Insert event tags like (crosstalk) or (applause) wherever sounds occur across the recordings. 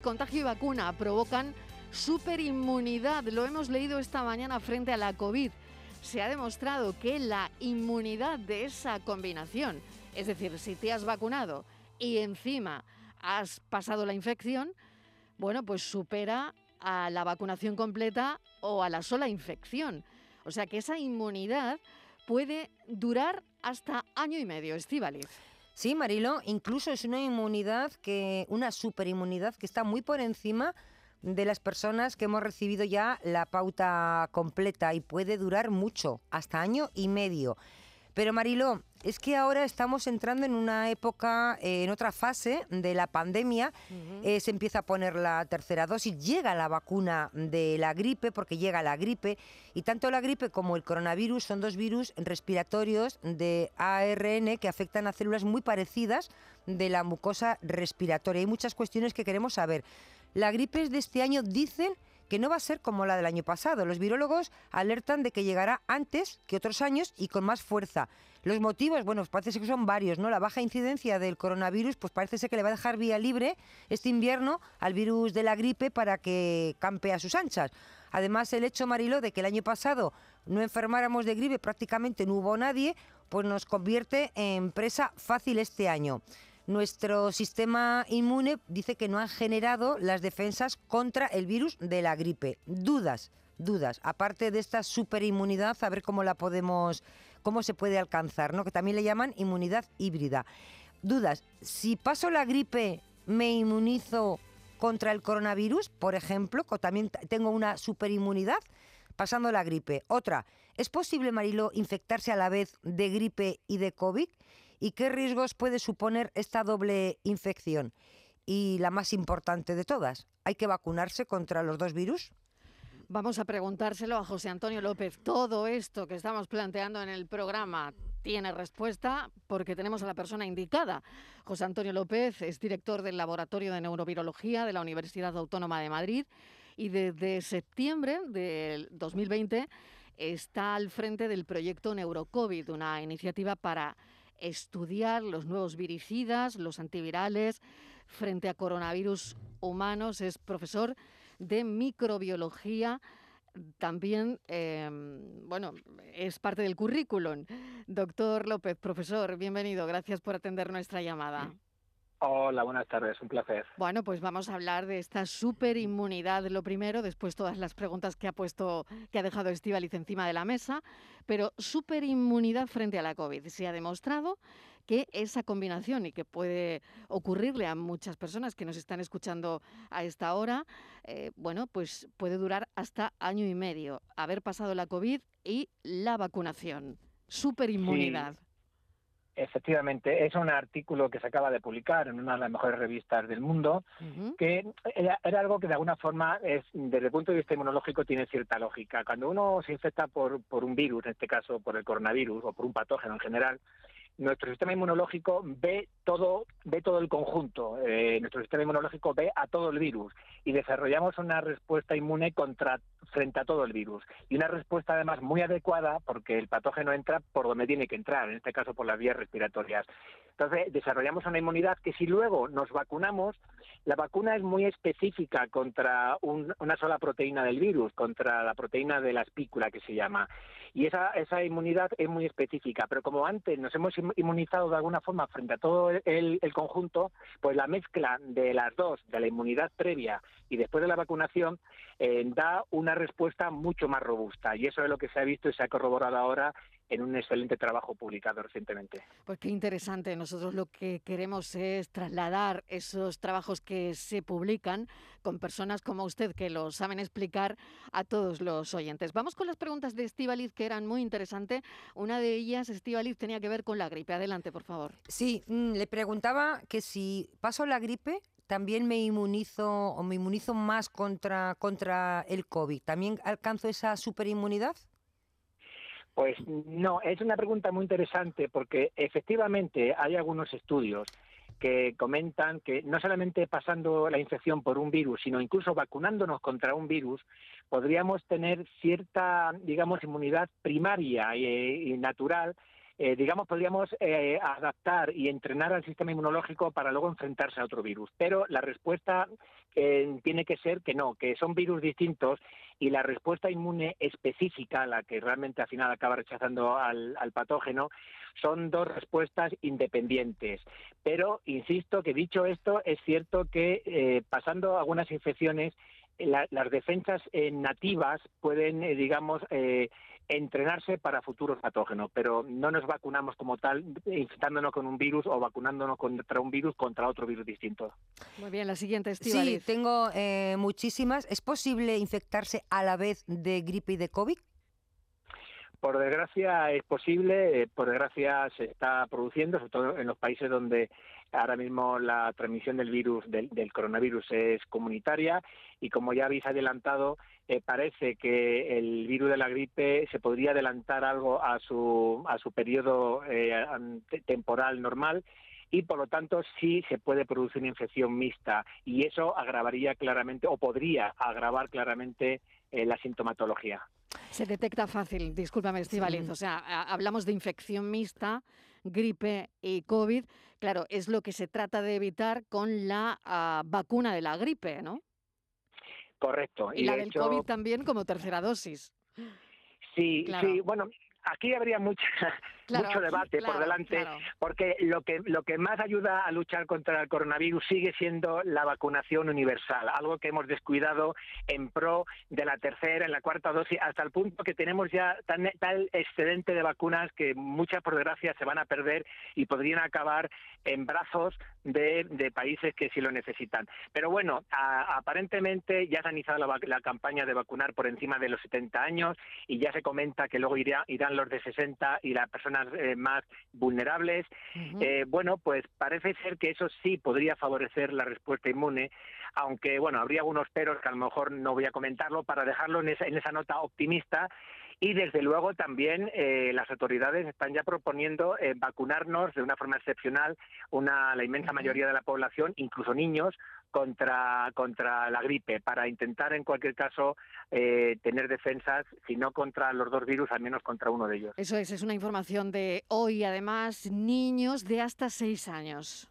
Contagio y vacuna provocan superinmunidad. Lo hemos leído esta mañana frente a la COVID. Se ha demostrado que la inmunidad de esa combinación, es decir, si te has vacunado y encima has pasado la infección, bueno, pues supera a la vacunación completa o a la sola infección. O sea que esa inmunidad puede durar hasta año y medio, Estivaliz. Sí, Marilo, incluso es una inmunidad que, una superinmunidad que está muy por encima de las personas que hemos recibido ya la pauta completa y puede durar mucho, hasta año y medio. Pero Marilo, es que ahora estamos entrando en una época, eh, en otra fase de la pandemia. Eh, se empieza a poner la tercera dosis, llega la vacuna de la gripe, porque llega la gripe, y tanto la gripe como el coronavirus son dos virus respiratorios de ARN que afectan a células muy parecidas de la mucosa respiratoria. Hay muchas cuestiones que queremos saber. La gripe de este año dicen que no va a ser como la del año pasado. Los virólogos alertan de que llegará antes que otros años y con más fuerza. Los motivos, bueno, pues parece que son varios, ¿no? La baja incidencia del coronavirus, pues parece ser que le va a dejar vía libre este invierno al virus de la gripe para que campe a sus anchas. Además, el hecho, Marilo, de que el año pasado no enfermáramos de gripe, prácticamente no hubo nadie, pues nos convierte en presa fácil este año nuestro sistema inmune dice que no han generado las defensas contra el virus de la gripe. Dudas, dudas. Aparte de esta superinmunidad, a ver cómo la podemos, cómo se puede alcanzar, ¿no? Que también le llaman inmunidad híbrida. Dudas. Si paso la gripe, me inmunizo contra el coronavirus, por ejemplo, también tengo una superinmunidad pasando la gripe. Otra, ¿es posible, Marilo, infectarse a la vez de gripe y de COVID? ¿Y qué riesgos puede suponer esta doble infección? Y la más importante de todas, ¿hay que vacunarse contra los dos virus? Vamos a preguntárselo a José Antonio López. Todo esto que estamos planteando en el programa tiene respuesta porque tenemos a la persona indicada. José Antonio López es director del Laboratorio de Neurovirología de la Universidad Autónoma de Madrid y desde septiembre del 2020 está al frente del proyecto Neurocovid, una iniciativa para estudiar los nuevos viricidas, los antivirales frente a coronavirus humanos. Es profesor de microbiología. También, em, bueno, es parte del currículum. Doctor López, profesor, bienvenido. Gracias por atender nuestra llamada. Hola, buenas tardes, un placer. Bueno, pues vamos a hablar de esta superinmunidad, lo primero, después todas las preguntas que ha puesto, que ha dejado Estivaliz encima de la mesa, pero superinmunidad frente a la COVID. Se ha demostrado que esa combinación y que puede ocurrirle a muchas personas que nos están escuchando a esta hora, eh, bueno, pues puede durar hasta año y medio, haber pasado la COVID y la vacunación. Superinmunidad. Efectivamente, es un artículo que se acaba de publicar en una de las mejores revistas del mundo, que era, algo que de alguna forma, es, desde el punto de vista inmunológico, tiene cierta lógica. Cuando uno se infecta por, por un virus, en este caso por el coronavirus o por un patógeno en general, nuestro sistema inmunológico ve todo, ve todo el conjunto. Eh, nuestro sistema inmunológico ve a todo el virus y desarrollamos una respuesta inmune contra frente a todo el virus y una respuesta además muy adecuada porque el patógeno entra por donde tiene que entrar, en este caso por las vías respiratorias. Entonces, desarrollamos una inmunidad que si luego nos vacunamos, la vacuna es muy específica contra una sola proteína del virus, contra la proteína de la espícula que se llama. Y esa, esa inmunidad es muy específica, pero como antes nos hemos inmunizado de alguna forma frente a todo el, el conjunto, pues la mezcla de las dos, de la inmunidad previa y después de la vacunación, eh, da una respuesta mucho más robusta. Y eso es lo que se ha visto y se ha corroborado ahora en un excelente trabajo publicado recientemente. Pues qué interesante. Nosotros lo que queremos es trasladar esos trabajos que se publican con personas como usted que lo saben explicar a todos los oyentes. Vamos con las preguntas de Estivaliz que eran muy interesantes. Una de ellas, Estivaliz, tenía que ver con la gripe. Adelante, por favor. Sí, mm, le preguntaba que si paso la gripe, también me inmunizo o me inmunizo más contra, contra el COVID. ¿También alcanzo esa superinmunidad? Pues no, es una pregunta muy interesante porque efectivamente hay algunos estudios que comentan que no solamente pasando la infección por un virus, sino incluso vacunándonos contra un virus, podríamos tener cierta, digamos, inmunidad primaria y, natural eh, digamos, podríamos eh, adaptar y entrenar al sistema inmunológico para luego enfrentarse a otro virus. Pero la respuesta eh, tiene que ser que no, que son virus distintos y la respuesta inmune específica, la que realmente al final acaba rechazando al, patógeno, son dos respuestas independientes. Pero, insisto, que dicho esto, es cierto que pasando algunas infecciones, las defensas nativas pueden, digamos, entrenarse para futuros patógenos, pero no nos vacunamos como tal infectándonos con un virus o vacunándonos contra un virus contra otro virus distinto. Muy bien, la siguiente, Sí, tengo eh, muchísimas. ¿Es posible infectarse a la vez de gripe y de COVID? Por desgracia es posible, eh, por desgracia se está produciendo, sobre todo en los países donde ahora mismo la transmisión del virus, del, coronavirus es comunitaria y como ya habéis adelantado, eh, parece que el virus de la gripe se podría adelantar algo a su, a su periodo eh, temporal normal y por lo tanto sí se puede producir una infección mixta y eso agravaría claramente o podría agravar claramente la sintomatología. Se detecta fácil, discúlpame, Estivaliz. O sea, hablamos de infección mixta, gripe y COVID. Claro, es lo que se trata de evitar con la ah, vacuna de la gripe, ¿no? Correcto. Y, la del COVID también como tercera dosis. Sí, sí, bueno, aquí habría mucha, mucho debate por delante, porque lo que, lo que más ayuda a luchar contra el coronavirus sigue siendo la vacunación universal, algo que hemos descuidado en pro de la tercera, en la cuarta dosis, hasta el punto que tenemos ya tan, tal excedente de vacunas que muchas, por desgracia, se van a perder y podrían acabar en brazos de, países que sí lo necesitan. Pero bueno, aparentemente ya se ha iniciado la, campaña de vacunar por encima de los 70 años y ya se comenta que luego irán los de 60 y las personas eh, más vulnerables. Eh, bueno, pues parece ser que eso sí podría favorecer la respuesta inmune, aunque bueno, habría algunos peros que a lo mejor no voy a comentarlo para dejarlo en esa, en esa nota optimista. Y desde luego también eh, las autoridades están ya proponiendo vacunarnos de una forma excepcional una la inmensa mayoría de la población, incluso niños, contra, contra la gripe, para intentar en cualquier caso eh, tener defensas, si no contra los dos virus, al menos contra uno de ellos. Eso es, es una información de hoy, además, niños de hasta seis años.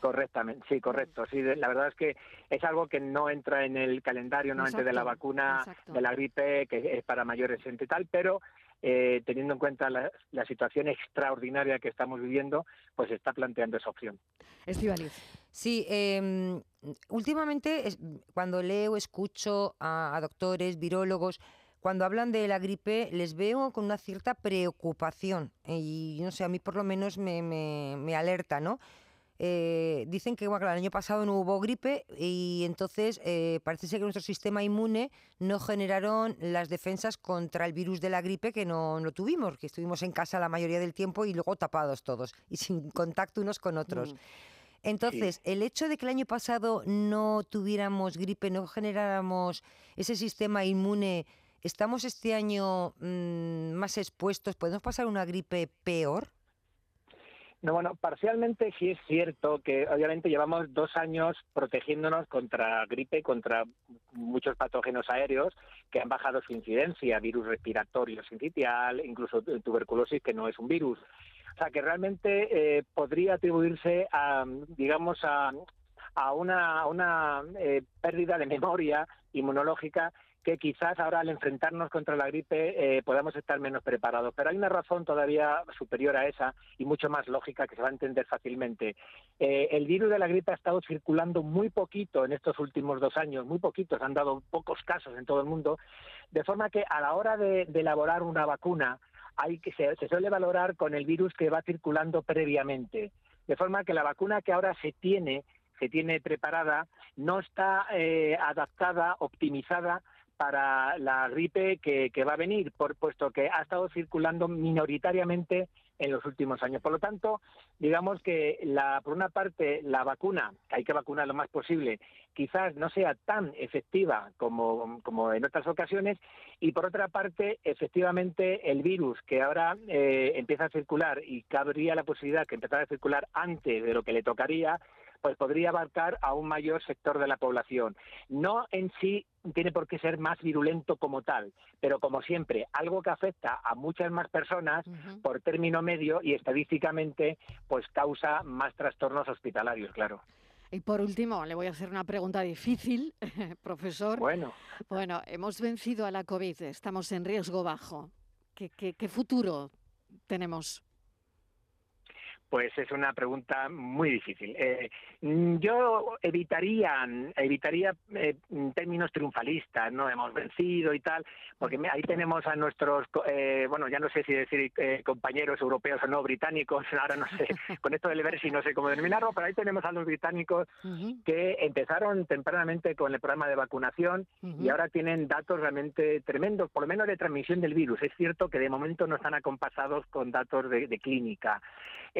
Correctamente, sí, correcto. Sí, la verdad es que es algo que no entra en el calendario no de la vacuna de la gripe, que es para mayores y tal, pero eh, teniendo en cuenta la, situación extraordinaria que estamos viviendo, pues está planteando esa opción. Estivaliz. Sí, em, últimamente cuando leo, escucho a, doctores, virólogos, cuando hablan de la gripe les veo con una cierta preocupación y no sé, a mí por lo menos me, me, me alerta, ¿no? Eh, dicen que bueno, el año pasado no hubo gripe y entonces eh, parece ser que nuestro sistema inmune no generaron las defensas contra el virus de la gripe que no, no tuvimos, que estuvimos en casa la mayoría del tiempo y luego tapados todos y sin contacto unos con otros. Mm. Entonces, el hecho de que el año pasado no tuviéramos gripe, no generáramos ese sistema inmune, ¿estamos este año mm, más expuestos? ¿Podemos pasar una gripe peor? No, bueno, parcialmente sí es cierto que obviamente llevamos dos años protegiéndonos contra gripe, contra muchos patógenos aéreos que han bajado su incidencia, virus respiratorio sincitial, incluso tuberculosis que no es un virus. O sea que realmente eh, podría atribuirse a, digamos, a, a una, una eh, pérdida de memoria inmunológica que quizás ahora al enfrentarnos contra la gripe eh, podamos estar menos preparados. Pero hay una razón todavía superior a esa y mucho más lógica que se va a entender fácilmente. Eh, el virus de la gripe ha estado circulando muy poquito en estos últimos dos años, muy poquitos, han dado pocos casos en todo el mundo, de forma que a la hora de, elaborar una vacuna hay que se, suele valorar con el virus que va circulando previamente, de forma que la vacuna que ahora se tiene se tiene preparada no está eh, adaptada, optimizada para la gripe que, va a venir, por, puesto que ha estado circulando minoritariamente en los últimos años. Por lo tanto, digamos que la, por una parte la vacuna, que hay que vacunar lo más posible, quizás no sea tan efectiva como, como en otras ocasiones, y por otra parte, efectivamente, el virus que ahora eh, empieza a circular y cabría la posibilidad que empezara a circular antes de lo que le tocaría, pues podría abarcar a un mayor sector de la población. No en sí tiene por qué ser más virulento como tal, pero como siempre, algo que afecta a muchas más personas por término medio y estadísticamente pues causa más trastornos hospitalarios, claro. Y por último, le voy a hacer una pregunta difícil, (laughs) profesor. Bueno. Bueno, hemos vencido a la COVID, estamos en riesgo bajo. ¿Qué, qué futuro tenemos? Pues es una pregunta muy difícil. Eh, mm, yo evitaría, evitaría eh, términos triunfalistas, no hemos vencido y tal, porque ahí tenemos a nuestros, eh, bueno, ya no sé si decir compañeros europeos o no, británicos, (laughs) ahora no sé, (laughs) con esto del si no sé cómo denominarlo, pero ahí tenemos a los británicos que empezaron tempranamente con el programa de vacunación y ahora tienen datos realmente tremendos, por lo menos de transmisión del virus. Es cierto que de momento no están acompasados con datos de, de clínica.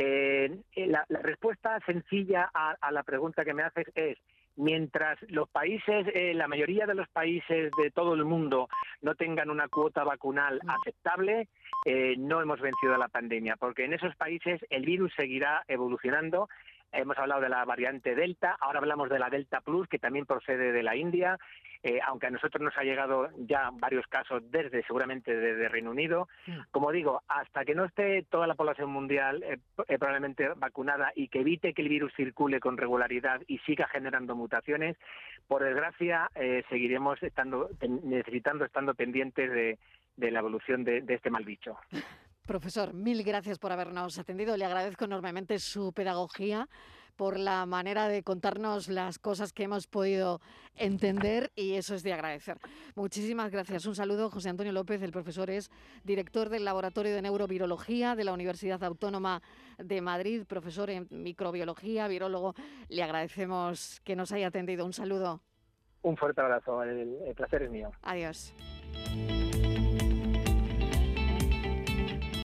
Eh, la, respuesta sencilla a, la pregunta que me haces es, mientras los países, eh, la mayoría de los países de todo el mundo no tengan una cuota vacunal mm. aceptable, eh, no hemos vencido la pandemia, porque en esos países el virus seguirá evolucionando Hemos hablado de la variante Delta, ahora hablamos de la Delta Plus, que también procede de la India, eh, aunque a nosotros nos ha llegado ya varios casos desde, seguramente desde Reino Unido. Mm. Como digo, hasta que no esté toda la población mundial eh, eh, probablemente vacunada y que evite que el virus circule con regularidad y siga generando mutaciones, por desgracia seguiremos estando necesitando, estando pendientes de, la evolución de, de este mal bicho. (laughs) Profesor, mil gracias por habernos atendido. Le agradezco enormemente su pedagogía por la manera de contarnos las cosas que hemos podido entender y eso es de agradecer. Muchísimas gracias. Un saludo, José Antonio López, el profesor es director del Laboratorio de Neurovirología de la Universidad Autónoma de Madrid, profesor en microbiología, virólogo. Le agradecemos que nos haya atendido. Un saludo. Un fuerte abrazo, el, el placer es mío. Adiós.